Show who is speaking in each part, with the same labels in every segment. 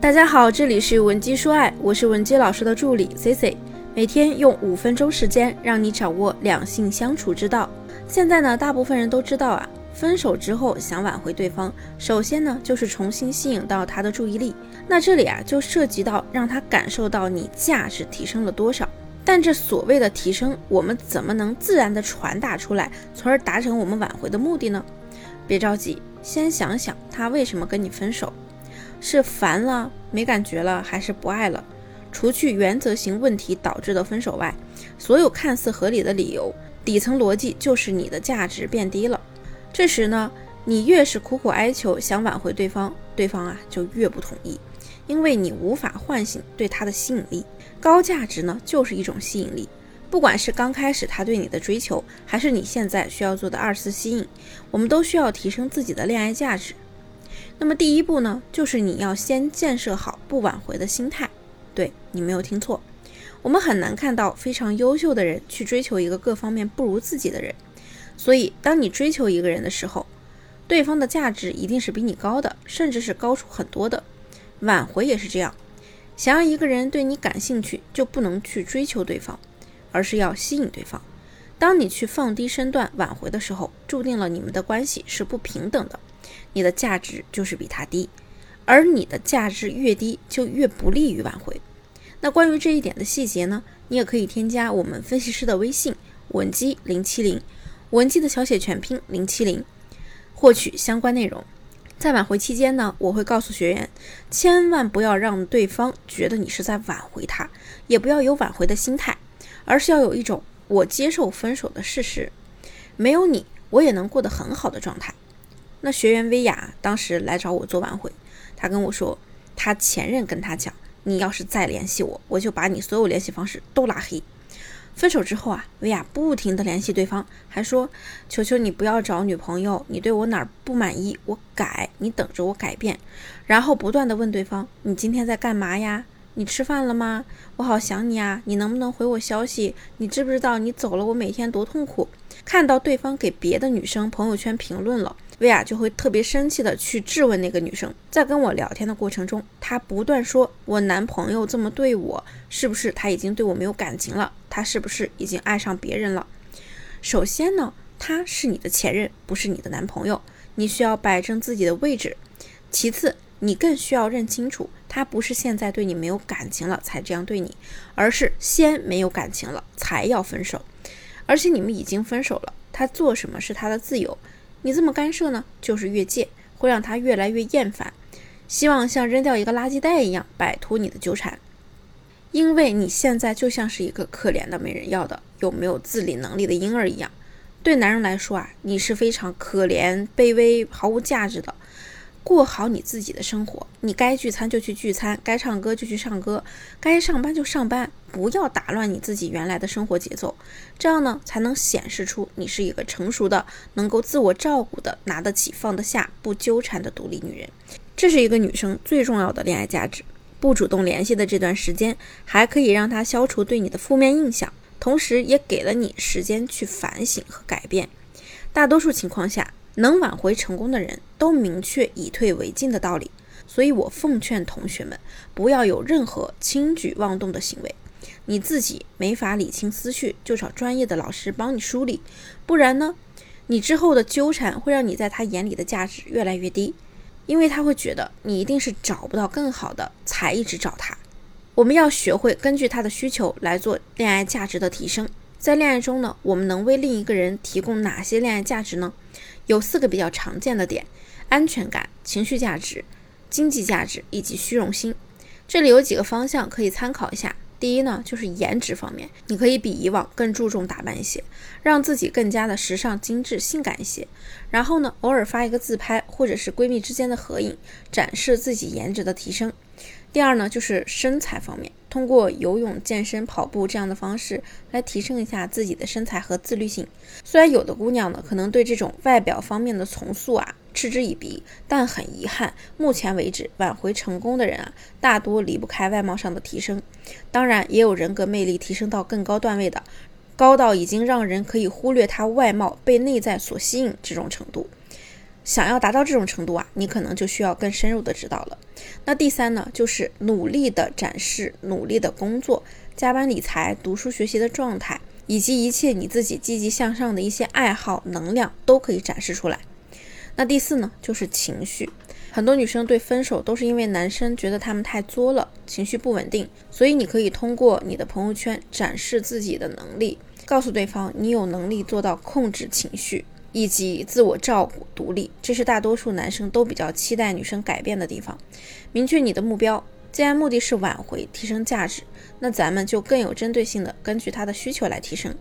Speaker 1: 大家好，这里是文姬说爱，我是文姬老师的助理 C C，每天用五分钟时间让你掌握两性相处之道。现在呢，大部分人都知道啊，分手之后想挽回对方，首先呢就是重新吸引到他的注意力。那这里啊就涉及到让他感受到你价值提升了多少。但这所谓的提升，我们怎么能自然的传达出来，从而达成我们挽回的目的呢？别着急，先想想他为什么跟你分手。是烦了、没感觉了，还是不爱了？除去原则性问题导致的分手外，所有看似合理的理由，底层逻辑就是你的价值变低了。这时呢，你越是苦苦哀求想挽回对方，对方啊就越不同意，因为你无法唤醒对他的吸引力。高价值呢，就是一种吸引力。不管是刚开始他对你的追求，还是你现在需要做的二次吸引，我们都需要提升自己的恋爱价值。那么第一步呢，就是你要先建设好不挽回的心态。对你没有听错，我们很难看到非常优秀的人去追求一个各方面不如自己的人。所以，当你追求一个人的时候，对方的价值一定是比你高的，甚至是高出很多的。挽回也是这样，想要一个人对你感兴趣，就不能去追求对方，而是要吸引对方。当你去放低身段挽回的时候，注定了你们的关系是不平等的。你的价值就是比他低，而你的价值越低，就越不利于挽回。那关于这一点的细节呢？你也可以添加我们分析师的微信文姬零七零，文姬的小写全拼零七零，获取相关内容。在挽回期间呢，我会告诉学员，千万不要让对方觉得你是在挽回他，也不要有挽回的心态，而是要有一种我接受分手的事实，没有你我也能过得很好的状态。那学员薇娅当时来找我做挽回，她跟我说，她前任跟她讲，你要是再联系我，我就把你所有联系方式都拉黑。分手之后啊，薇娅不停的联系对方，还说，求求你不要找女朋友，你对我哪儿不满意，我改，你等着我改变。然后不断的问对方，你今天在干嘛呀？你吃饭了吗？我好想你啊，你能不能回我消息？你知不知道你走了，我每天多痛苦？看到对方给别的女生朋友圈评论了。薇娅就会特别生气的去质问那个女生，在跟我聊天的过程中，她不断说：“我男朋友这么对我，是不是他已经对我没有感情了？他是不是已经爱上别人了？”首先呢，他是你的前任，不是你的男朋友，你需要摆正自己的位置。其次，你更需要认清楚，他不是现在对你没有感情了才这样对你，而是先没有感情了才要分手，而且你们已经分手了，他做什么是他的自由。你这么干涉呢，就是越界，会让他越来越厌烦，希望像扔掉一个垃圾袋一样摆脱你的纠缠。因为你现在就像是一个可怜的没人要的、又没有自理能力的婴儿一样，对男人来说啊，你是非常可怜、卑微、毫无价值的。过好你自己的生活，你该聚餐就去聚餐，该唱歌就去唱歌，该上班就上班，不要打乱你自己原来的生活节奏，这样呢才能显示出你是一个成熟的、能够自我照顾的、拿得起放得下、不纠缠的独立女人。这是一个女生最重要的恋爱价值。不主动联系的这段时间，还可以让她消除对你的负面印象，同时也给了你时间去反省和改变。大多数情况下。能挽回成功的人都明确以退为进的道理，所以我奉劝同学们不要有任何轻举妄动的行为。你自己没法理清思绪，就找专业的老师帮你梳理，不然呢，你之后的纠缠会让你在他眼里的价值越来越低，因为他会觉得你一定是找不到更好的才一直找他。我们要学会根据他的需求来做恋爱价值的提升。在恋爱中呢，我们能为另一个人提供哪些恋爱价值呢？有四个比较常见的点：安全感、情绪价值、经济价值以及虚荣心。这里有几个方向可以参考一下。第一呢，就是颜值方面，你可以比以往更注重打扮一些，让自己更加的时尚、精致、性感一些。然后呢，偶尔发一个自拍或者是闺蜜之间的合影，展示自己颜值的提升。第二呢，就是身材方面，通过游泳、健身、跑步这样的方式来提升一下自己的身材和自律性。虽然有的姑娘呢，可能对这种外表方面的重塑啊嗤之以鼻，但很遗憾，目前为止挽回成功的人啊，大多离不开外貌上的提升。当然，也有人格魅力提升到更高段位的，高到已经让人可以忽略他外貌被内在所吸引这种程度。想要达到这种程度啊，你可能就需要更深入的指导了。那第三呢，就是努力的展示努力的工作、加班理财、读书学习的状态，以及一切你自己积极向上的一些爱好、能量都可以展示出来。那第四呢，就是情绪。很多女生对分手都是因为男生觉得他们太作了，情绪不稳定，所以你可以通过你的朋友圈展示自己的能力，告诉对方你有能力做到控制情绪。以及自我照顾、独立，这是大多数男生都比较期待女生改变的地方。明确你的目标，既然目的是挽回、提升价值，那咱们就更有针对性的根据他的需求来提升。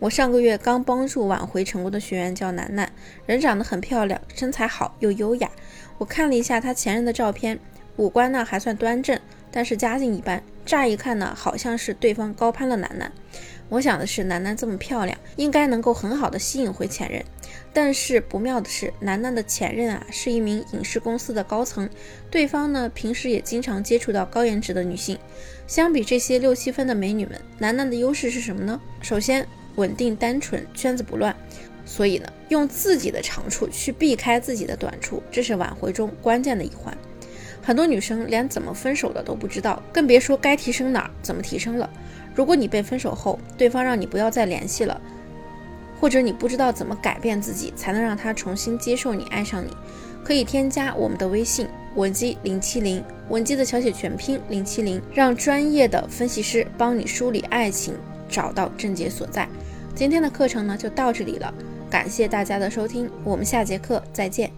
Speaker 1: 我上个月刚帮助挽回成功的学员叫楠楠，人长得很漂亮，身材好又优雅。我看了一下她前任的照片，五官呢还算端正，但是家境一般。乍一看呢，好像是对方高攀了楠楠。我想的是，楠楠这么漂亮，应该能够很好的吸引回前任。但是不妙的是，楠楠的前任啊是一名影视公司的高层，对方呢平时也经常接触到高颜值的女性。相比这些六七分的美女们，楠楠的优势是什么呢？首先稳定单纯，圈子不乱。所以呢，用自己的长处去避开自己的短处，这是挽回中关键的一环。很多女生连怎么分手的都不知道，更别说该提升哪儿，怎么提升了。如果你被分手后，对方让你不要再联系了，或者你不知道怎么改变自己才能让他重新接受你、爱上你，可以添加我们的微信文姬零七零，文姬的小写全拼零七零，让专业的分析师帮你梳理爱情，找到症结所在。今天的课程呢就到这里了，感谢大家的收听，我们下节课再见。